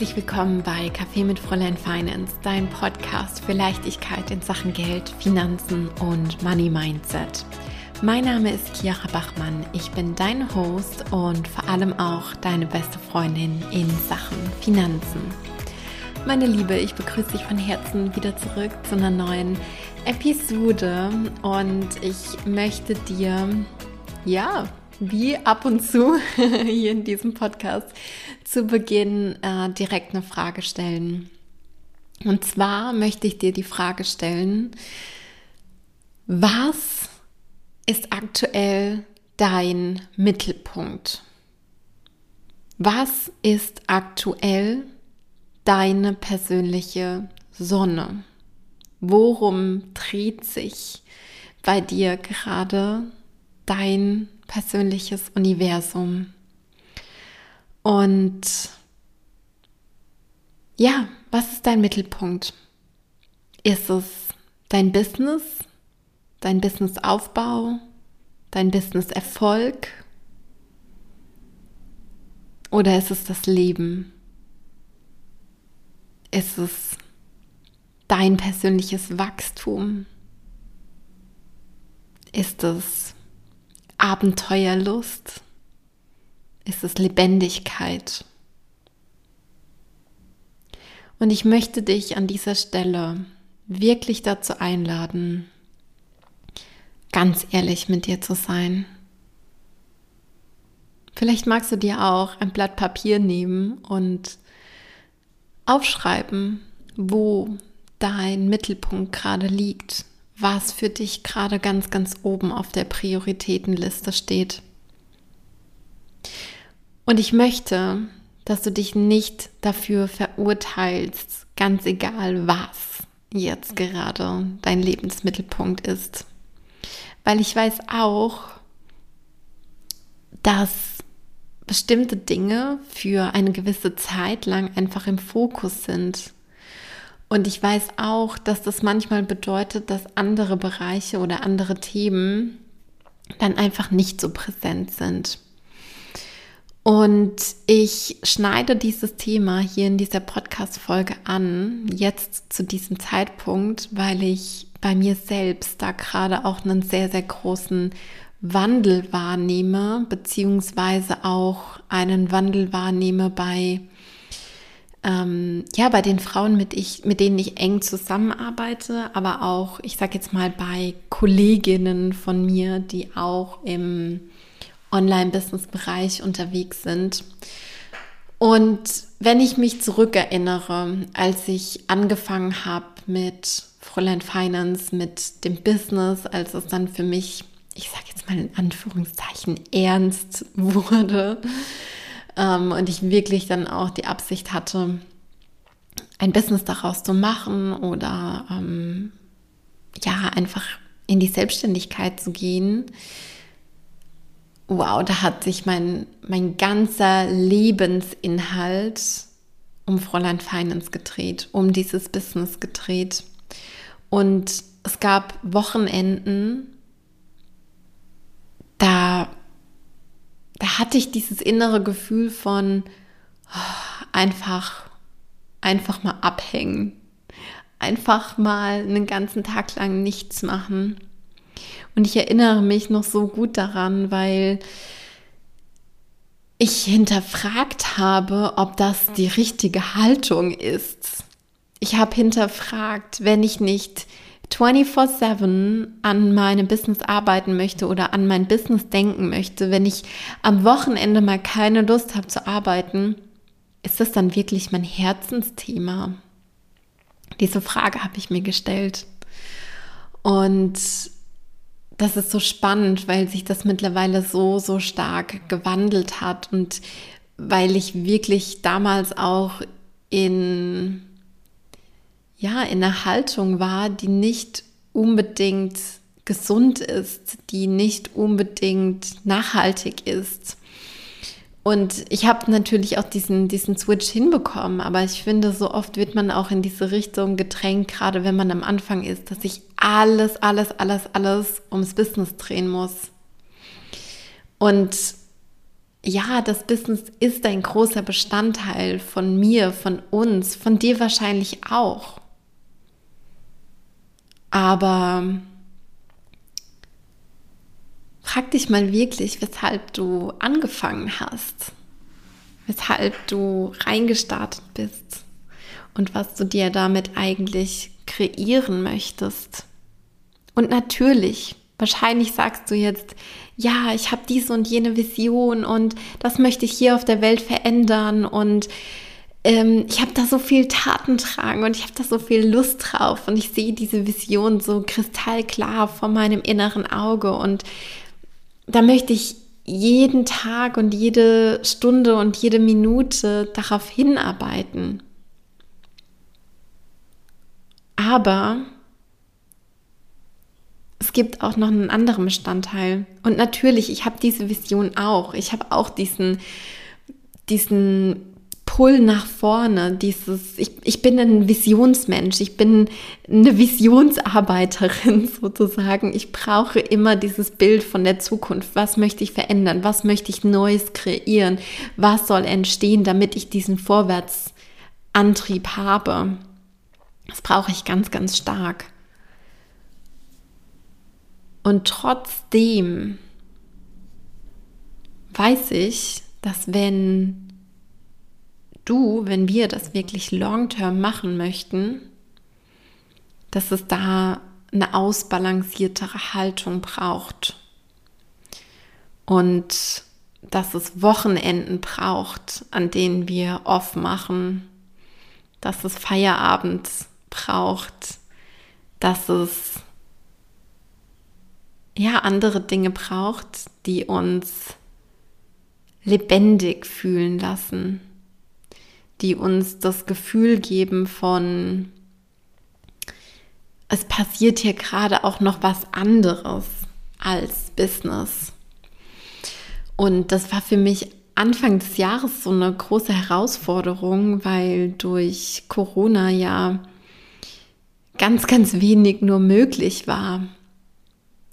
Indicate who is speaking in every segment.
Speaker 1: Herzlich willkommen bei Kaffee mit Fräulein Finance, dein Podcast für Leichtigkeit in Sachen Geld, Finanzen und Money Mindset. Mein Name ist Chiara Bachmann, ich bin dein Host und vor allem auch deine beste Freundin in Sachen Finanzen. Meine Liebe, ich begrüße dich von Herzen wieder zurück zu einer neuen Episode und ich möchte dir, ja, wie ab und zu hier in diesem Podcast zu Beginn äh, direkt eine Frage stellen. Und zwar möchte ich dir die Frage stellen, was ist aktuell dein Mittelpunkt? Was ist aktuell deine persönliche Sonne? Worum dreht sich bei dir gerade dein persönliches Universum? Und ja, was ist dein Mittelpunkt? Ist es dein Business, dein Businessaufbau, dein Businesserfolg? Oder ist es das Leben? Ist es dein persönliches Wachstum? Ist es Abenteuerlust? ist es Lebendigkeit. Und ich möchte dich an dieser Stelle wirklich dazu einladen, ganz ehrlich mit dir zu sein. Vielleicht magst du dir auch ein Blatt Papier nehmen und aufschreiben, wo dein Mittelpunkt gerade liegt, was für dich gerade ganz, ganz oben auf der Prioritätenliste steht. Und ich möchte, dass du dich nicht dafür verurteilst, ganz egal was jetzt gerade dein Lebensmittelpunkt ist. Weil ich weiß auch, dass bestimmte Dinge für eine gewisse Zeit lang einfach im Fokus sind. Und ich weiß auch, dass das manchmal bedeutet, dass andere Bereiche oder andere Themen dann einfach nicht so präsent sind. Und ich schneide dieses Thema hier in dieser Podcast-Folge an, jetzt zu diesem Zeitpunkt, weil ich bei mir selbst da gerade auch einen sehr, sehr großen Wandel wahrnehme, beziehungsweise auch einen Wandel wahrnehme bei, ähm, ja, bei den Frauen, mit, ich, mit denen ich eng zusammenarbeite, aber auch, ich sage jetzt mal, bei Kolleginnen von mir, die auch im Online-Business-Bereich unterwegs sind. Und wenn ich mich zurückerinnere, als ich angefangen habe mit Fräulein Finance, mit dem Business, als es dann für mich, ich sage jetzt mal in Anführungszeichen, ernst wurde ähm, und ich wirklich dann auch die Absicht hatte, ein Business daraus zu machen oder ähm, ja, einfach in die Selbstständigkeit zu gehen, wow, da hat sich mein, mein ganzer Lebensinhalt um Fräulein Finance gedreht, um dieses Business gedreht. Und es gab Wochenenden, da, da hatte ich dieses innere Gefühl von oh, einfach, einfach mal abhängen. Einfach mal einen ganzen Tag lang nichts machen und ich erinnere mich noch so gut daran, weil ich hinterfragt habe, ob das die richtige Haltung ist. Ich habe hinterfragt, wenn ich nicht 24/7 an meinem Business arbeiten möchte oder an mein Business denken möchte, wenn ich am Wochenende mal keine Lust habe zu arbeiten, ist das dann wirklich mein Herzensthema? Diese Frage habe ich mir gestellt. Und das ist so spannend, weil sich das mittlerweile so, so stark gewandelt hat und weil ich wirklich damals auch in, ja, in einer Haltung war, die nicht unbedingt gesund ist, die nicht unbedingt nachhaltig ist. Und ich habe natürlich auch diesen, diesen Switch hinbekommen, aber ich finde, so oft wird man auch in diese Richtung gedrängt, gerade wenn man am Anfang ist, dass sich alles, alles, alles, alles ums Business drehen muss. Und ja, das Business ist ein großer Bestandteil von mir, von uns, von dir wahrscheinlich auch. Aber frag dich mal wirklich, weshalb du angefangen hast, weshalb du reingestartet bist und was du dir damit eigentlich kreieren möchtest. Und natürlich, wahrscheinlich sagst du jetzt, ja, ich habe diese und jene Vision und das möchte ich hier auf der Welt verändern und ähm, ich habe da so viel Taten tragen und ich habe da so viel Lust drauf und ich sehe diese Vision so kristallklar vor meinem inneren Auge und da möchte ich jeden Tag und jede Stunde und jede Minute darauf hinarbeiten. Aber es gibt auch noch einen anderen Bestandteil. Und natürlich, ich habe diese Vision auch. Ich habe auch diesen, diesen Pull nach vorne, dieses, ich, ich bin ein Visionsmensch, ich bin eine Visionsarbeiterin sozusagen. Ich brauche immer dieses Bild von der Zukunft. Was möchte ich verändern? Was möchte ich Neues kreieren? Was soll entstehen, damit ich diesen Vorwärtsantrieb habe? Das brauche ich ganz, ganz stark. Und trotzdem weiß ich, dass wenn du, wenn wir das wirklich long-term machen möchten, dass es da eine ausbalanciertere Haltung braucht. Und dass es Wochenenden braucht, an denen wir off machen, dass es Feierabend braucht, dass es ja andere Dinge braucht, die uns lebendig fühlen lassen, die uns das Gefühl geben von, es passiert hier gerade auch noch was anderes als Business. Und das war für mich Anfang des Jahres so eine große Herausforderung, weil durch Corona ja ganz, ganz wenig nur möglich war.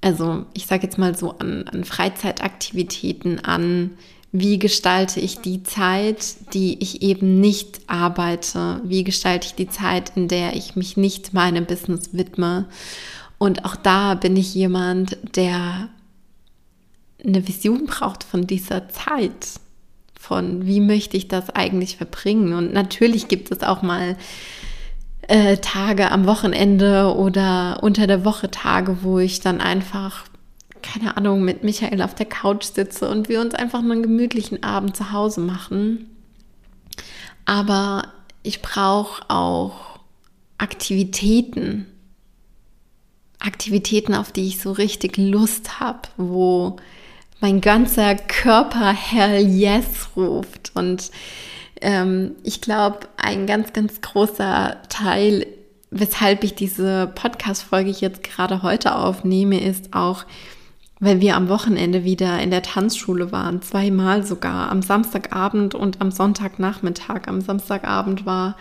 Speaker 1: Also ich sage jetzt mal so an, an Freizeitaktivitäten, an wie gestalte ich die Zeit, die ich eben nicht arbeite? Wie gestalte ich die Zeit, in der ich mich nicht meinem Business widme? Und auch da bin ich jemand, der eine Vision braucht von dieser Zeit, von wie möchte ich das eigentlich verbringen. Und natürlich gibt es auch mal äh, Tage am Wochenende oder unter der Woche Tage, wo ich dann einfach, keine Ahnung, mit Michael auf der Couch sitze und wir uns einfach einen gemütlichen Abend zu Hause machen. Aber ich brauche auch Aktivitäten. Aktivitäten, auf die ich so richtig Lust habe, wo mein ganzer Körper Hell Yes ruft und ähm, ich glaube, ein ganz, ganz großer Teil, weshalb ich diese Podcast-Folge jetzt gerade heute aufnehme, ist auch, weil wir am Wochenende wieder in der Tanzschule waren, zweimal sogar, am Samstagabend und am Sonntagnachmittag. Am Samstagabend war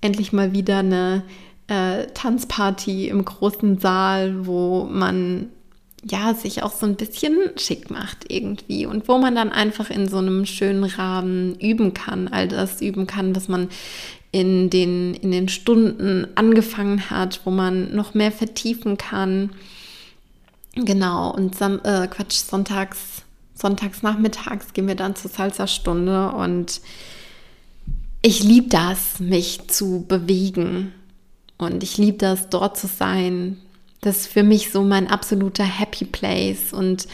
Speaker 1: endlich mal wieder eine äh, Tanzparty im großen Saal, wo man ja, sich auch so ein bisschen schick macht irgendwie und wo man dann einfach in so einem schönen Rahmen üben kann, all das üben kann, was man in den, in den Stunden angefangen hat, wo man noch mehr vertiefen kann. Genau, und Sam äh, Quatsch, sonntags, sonntags nachmittags gehen wir dann zur Salsa-Stunde und ich liebe das, mich zu bewegen. Und ich liebe das, dort zu sein, das ist für mich so mein absoluter Happy Place. Und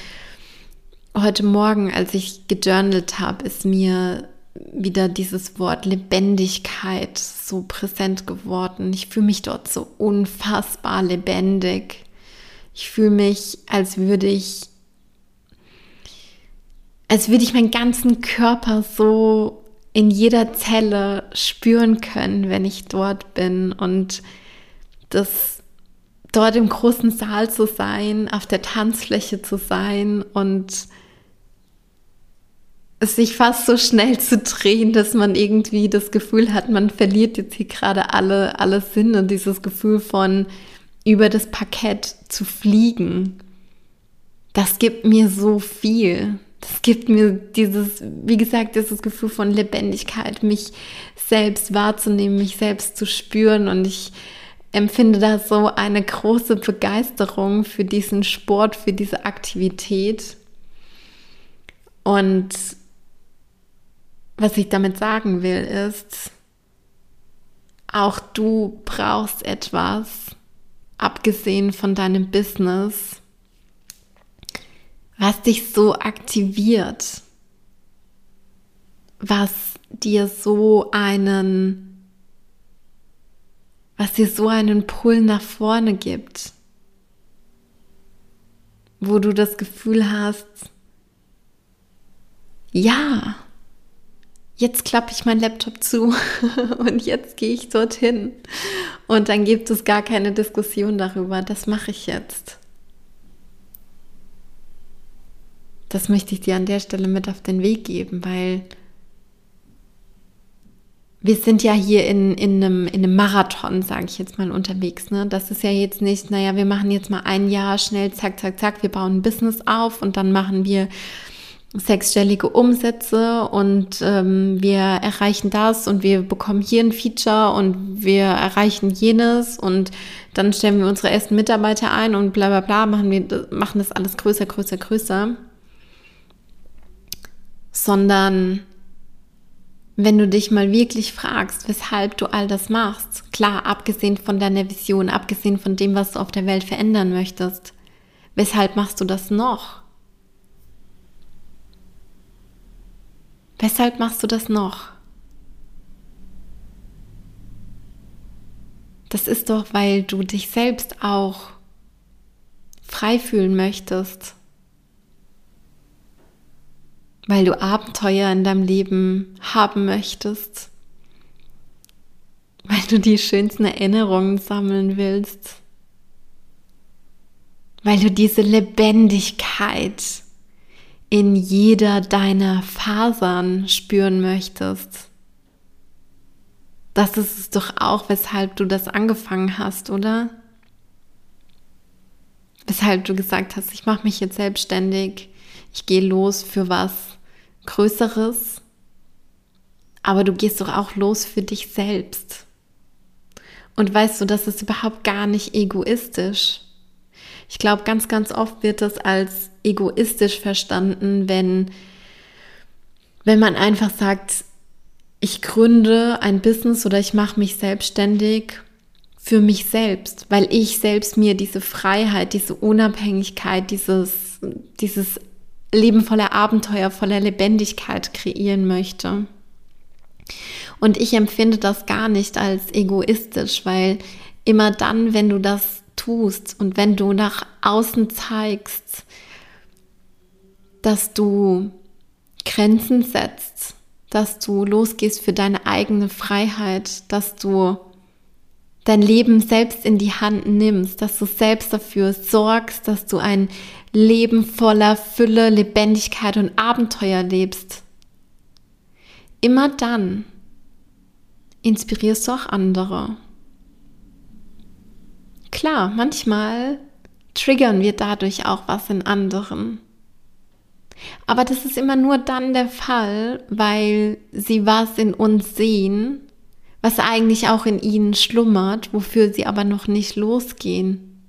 Speaker 1: heute Morgen, als ich gejournalt habe, ist mir wieder dieses Wort Lebendigkeit so präsent geworden. Ich fühle mich dort so unfassbar lebendig. Ich fühle mich, als würde ich, als würde ich meinen ganzen Körper so in jeder Zelle spüren können, wenn ich dort bin. Und das dort im großen Saal zu sein, auf der Tanzfläche zu sein und sich fast so schnell zu drehen, dass man irgendwie das Gefühl hat, man verliert jetzt hier gerade alle, alle Sinne, dieses Gefühl von über das Parkett zu fliegen. Das gibt mir so viel. Das gibt mir dieses, wie gesagt, dieses Gefühl von Lebendigkeit, mich selbst wahrzunehmen, mich selbst zu spüren und ich empfinde da so eine große Begeisterung für diesen Sport, für diese Aktivität. Und was ich damit sagen will, ist, auch du brauchst etwas, abgesehen von deinem Business, was dich so aktiviert, was dir so einen, was dir so einen Pull nach vorne gibt, wo du das Gefühl hast, ja, jetzt klappe ich meinen Laptop zu und jetzt gehe ich dorthin. Und dann gibt es gar keine Diskussion darüber, das mache ich jetzt. Das möchte ich dir an der Stelle mit auf den Weg geben, weil wir sind ja hier in, in, einem, in einem Marathon, sage ich jetzt mal, unterwegs. Ne? Das ist ja jetzt nicht, naja, wir machen jetzt mal ein Jahr schnell, zack, zack, zack, wir bauen ein Business auf und dann machen wir sechsstellige Umsätze und ähm, wir erreichen das und wir bekommen hier ein Feature und wir erreichen jenes und dann stellen wir unsere ersten Mitarbeiter ein und bla bla bla, machen wir machen das alles größer, größer, größer. Sondern wenn du dich mal wirklich fragst, weshalb du all das machst, klar, abgesehen von deiner Vision, abgesehen von dem, was du auf der Welt verändern möchtest, weshalb machst du das noch? Weshalb machst du das noch? Das ist doch, weil du dich selbst auch frei fühlen möchtest. Weil du Abenteuer in deinem Leben haben möchtest. Weil du die schönsten Erinnerungen sammeln willst. Weil du diese Lebendigkeit in jeder deiner Fasern spüren möchtest. Das ist es doch auch, weshalb du das angefangen hast, oder? Weshalb du gesagt hast, ich mache mich jetzt selbstständig, ich gehe los für was Größeres, aber du gehst doch auch los für dich selbst. Und weißt du, das ist überhaupt gar nicht egoistisch. Ich glaube, ganz, ganz oft wird das als egoistisch verstanden, wenn, wenn man einfach sagt, ich gründe ein Business oder ich mache mich selbstständig für mich selbst, weil ich selbst mir diese Freiheit, diese Unabhängigkeit, dieses, dieses Leben voller Abenteuer, voller Lebendigkeit kreieren möchte. Und ich empfinde das gar nicht als egoistisch, weil immer dann, wenn du das tust und wenn du nach außen zeigst, dass du Grenzen setzt, dass du losgehst für deine eigene Freiheit, dass du dein Leben selbst in die Hand nimmst, dass du selbst dafür sorgst, dass du ein Leben voller Fülle, Lebendigkeit und Abenteuer lebst. Immer dann inspirierst du auch andere. Klar, manchmal triggern wir dadurch auch was in anderen. Aber das ist immer nur dann der Fall, weil sie was in uns sehen, was eigentlich auch in ihnen schlummert, wofür sie aber noch nicht losgehen.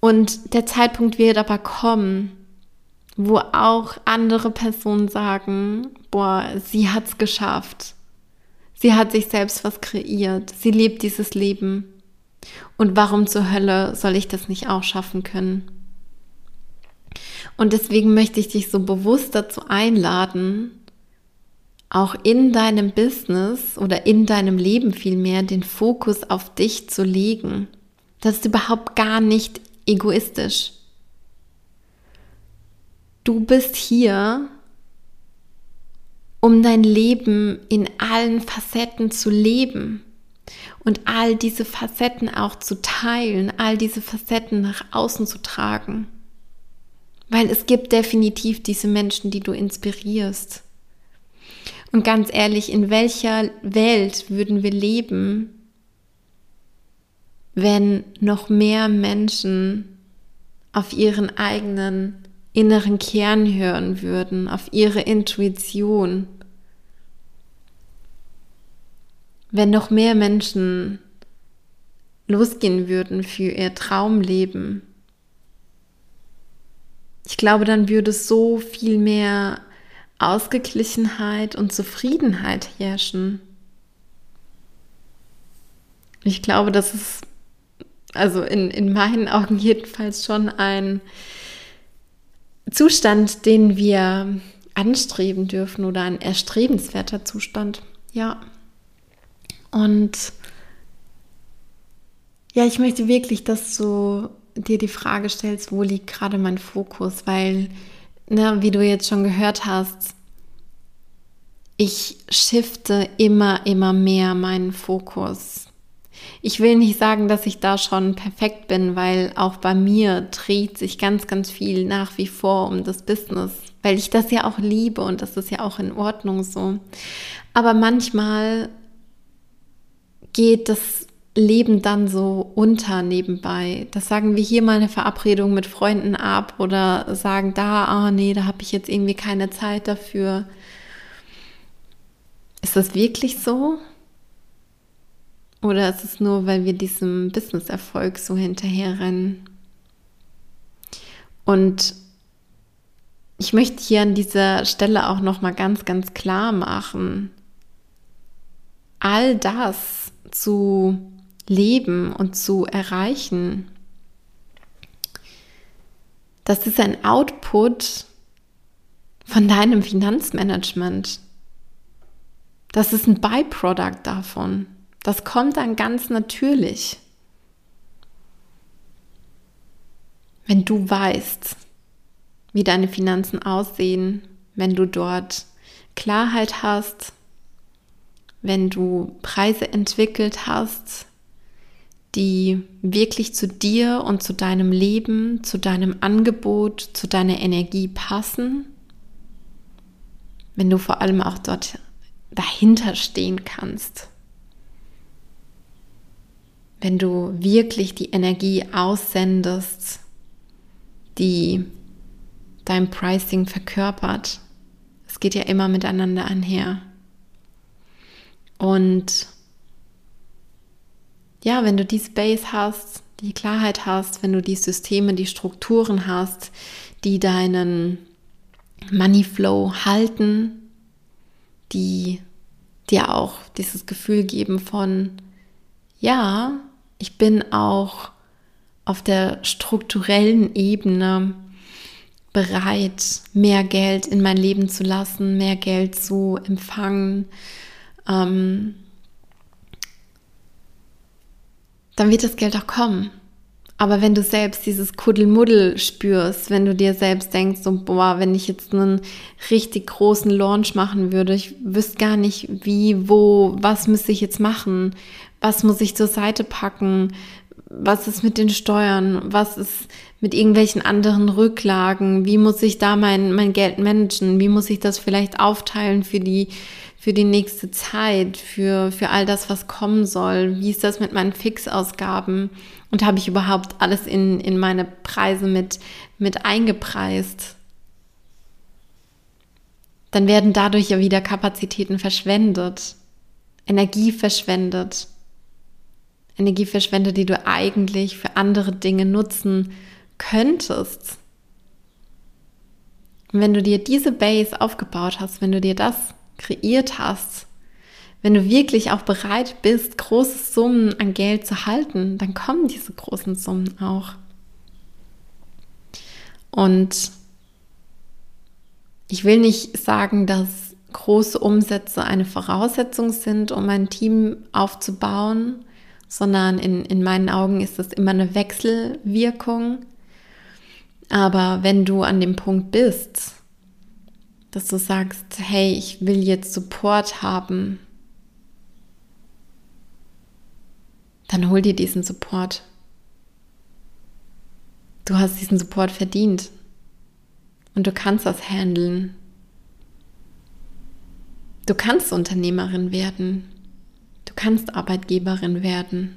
Speaker 1: Und der Zeitpunkt wird aber kommen, wo auch andere Personen sagen, boah, sie hat's geschafft. Sie hat sich selbst was kreiert. Sie lebt dieses Leben. Und warum zur Hölle soll ich das nicht auch schaffen können? Und deswegen möchte ich dich so bewusst dazu einladen, auch in deinem Business oder in deinem Leben vielmehr den Fokus auf dich zu legen. Das ist überhaupt gar nicht egoistisch. Du bist hier, um dein Leben in allen Facetten zu leben und all diese Facetten auch zu teilen, all diese Facetten nach außen zu tragen. Weil es gibt definitiv diese Menschen, die du inspirierst. Und ganz ehrlich, in welcher Welt würden wir leben, wenn noch mehr Menschen auf ihren eigenen inneren Kern hören würden, auf ihre Intuition, wenn noch mehr Menschen losgehen würden für ihr Traumleben, ich glaube, dann würde so viel mehr Ausgeglichenheit und Zufriedenheit herrschen. Ich glaube, das ist also in, in meinen Augen jedenfalls schon ein Zustand, den wir anstreben dürfen oder ein erstrebenswerter Zustand. Ja. Und ja, ich möchte wirklich, dass du dir die Frage stellst, wo liegt gerade mein Fokus, weil, ne, wie du jetzt schon gehört hast, ich shifte immer, immer mehr meinen Fokus. Ich will nicht sagen, dass ich da schon perfekt bin, weil auch bei mir dreht sich ganz, ganz viel nach wie vor um das Business, weil ich das ja auch liebe und das ist ja auch in Ordnung so. Aber manchmal geht das Leben dann so unter nebenbei. Das sagen wir hier mal eine Verabredung mit Freunden ab oder sagen da, ah nee, da habe ich jetzt irgendwie keine Zeit dafür. Ist das wirklich so? Oder ist es nur, weil wir diesem Business-Erfolg so hinterherrennen? Und ich möchte hier an dieser Stelle auch noch mal ganz, ganz klar machen, all das zu leben und zu erreichen. Das ist ein Output von deinem Finanzmanagement. Das ist ein Byproduct davon. Das kommt dann ganz natürlich. Wenn du weißt, wie deine Finanzen aussehen, wenn du dort Klarheit hast, wenn du Preise entwickelt hast, die wirklich zu dir und zu deinem Leben, zu deinem Angebot, zu deiner Energie passen. Wenn du vor allem auch dort dahinter stehen kannst. Wenn du wirklich die Energie aussendest, die dein Pricing verkörpert. Es geht ja immer miteinander einher. Und ja, wenn du die Space hast, die Klarheit hast, wenn du die Systeme, die Strukturen hast, die deinen Money Flow halten, die dir auch dieses Gefühl geben von, ja, ich bin auch auf der strukturellen Ebene bereit, mehr Geld in mein Leben zu lassen, mehr Geld zu empfangen, ähm, dann wird das Geld auch kommen. Aber wenn du selbst dieses Kuddelmuddel spürst, wenn du dir selbst denkst, so, boah, wenn ich jetzt einen richtig großen Launch machen würde, ich wüsste gar nicht, wie, wo, was müsste ich jetzt machen, was muss ich zur Seite packen, was ist mit den Steuern, was ist mit irgendwelchen anderen Rücklagen, wie muss ich da mein, mein Geld managen, wie muss ich das vielleicht aufteilen für die, für die nächste Zeit, für, für all das, was kommen soll? Wie ist das mit meinen Fixausgaben? Und habe ich überhaupt alles in, in meine Preise mit, mit eingepreist? Dann werden dadurch ja wieder Kapazitäten verschwendet, Energie verschwendet. Energie verschwendet, die du eigentlich für andere Dinge nutzen könntest. Und wenn du dir diese Base aufgebaut hast, wenn du dir das kreiert hast, wenn du wirklich auch bereit bist, große Summen an Geld zu halten, dann kommen diese großen Summen auch. Und ich will nicht sagen, dass große Umsätze eine Voraussetzung sind, um ein Team aufzubauen, sondern in, in meinen Augen ist das immer eine Wechselwirkung. Aber wenn du an dem Punkt bist, dass du sagst, hey, ich will jetzt Support haben, dann hol dir diesen Support. Du hast diesen Support verdient und du kannst das handeln. Du kannst Unternehmerin werden. Du kannst Arbeitgeberin werden.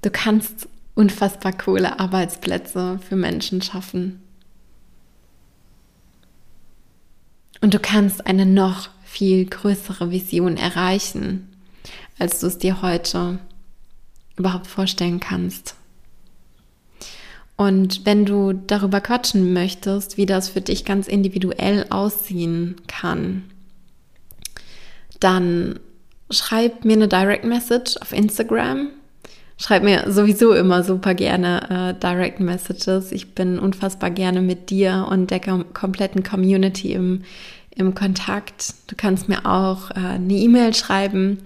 Speaker 1: Du kannst unfassbar coole Arbeitsplätze für Menschen schaffen. Und du kannst eine noch viel größere Vision erreichen, als du es dir heute überhaupt vorstellen kannst. Und wenn du darüber quatschen möchtest, wie das für dich ganz individuell aussehen kann, dann schreib mir eine Direct Message auf Instagram. Schreib mir sowieso immer super gerne äh, Direct Messages. Ich bin unfassbar gerne mit dir und der kom kompletten Community im, im Kontakt. Du kannst mir auch äh, eine E-Mail schreiben.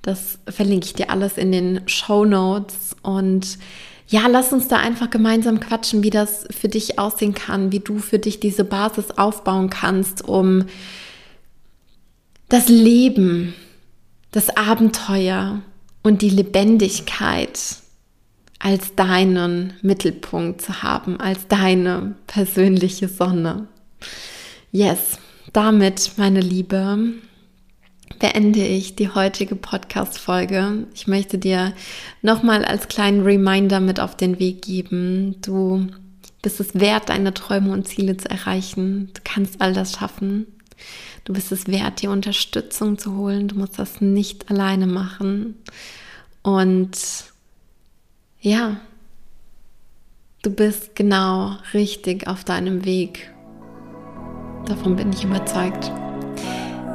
Speaker 1: Das verlinke ich dir alles in den Show Notes. Und ja, lass uns da einfach gemeinsam quatschen, wie das für dich aussehen kann, wie du für dich diese Basis aufbauen kannst, um das Leben, das Abenteuer und die Lebendigkeit als deinen Mittelpunkt zu haben, als deine persönliche Sonne. Yes, damit, meine Liebe, beende ich die heutige Podcast-Folge. Ich möchte dir nochmal als kleinen Reminder mit auf den Weg geben. Du bist es wert, deine Träume und Ziele zu erreichen. Du kannst all das schaffen. Du bist es wert, dir Unterstützung zu holen. Du musst das nicht alleine machen. Und ja, du bist genau richtig auf deinem Weg. Davon bin ich überzeugt.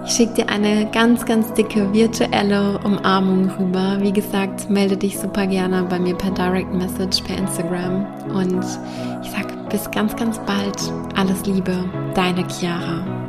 Speaker 1: Ich schicke dir eine ganz, ganz dicke virtuelle Umarmung rüber. Wie gesagt, melde dich super gerne bei mir per Direct Message, per Instagram. Und ich sage bis ganz, ganz bald. Alles Liebe, deine Chiara.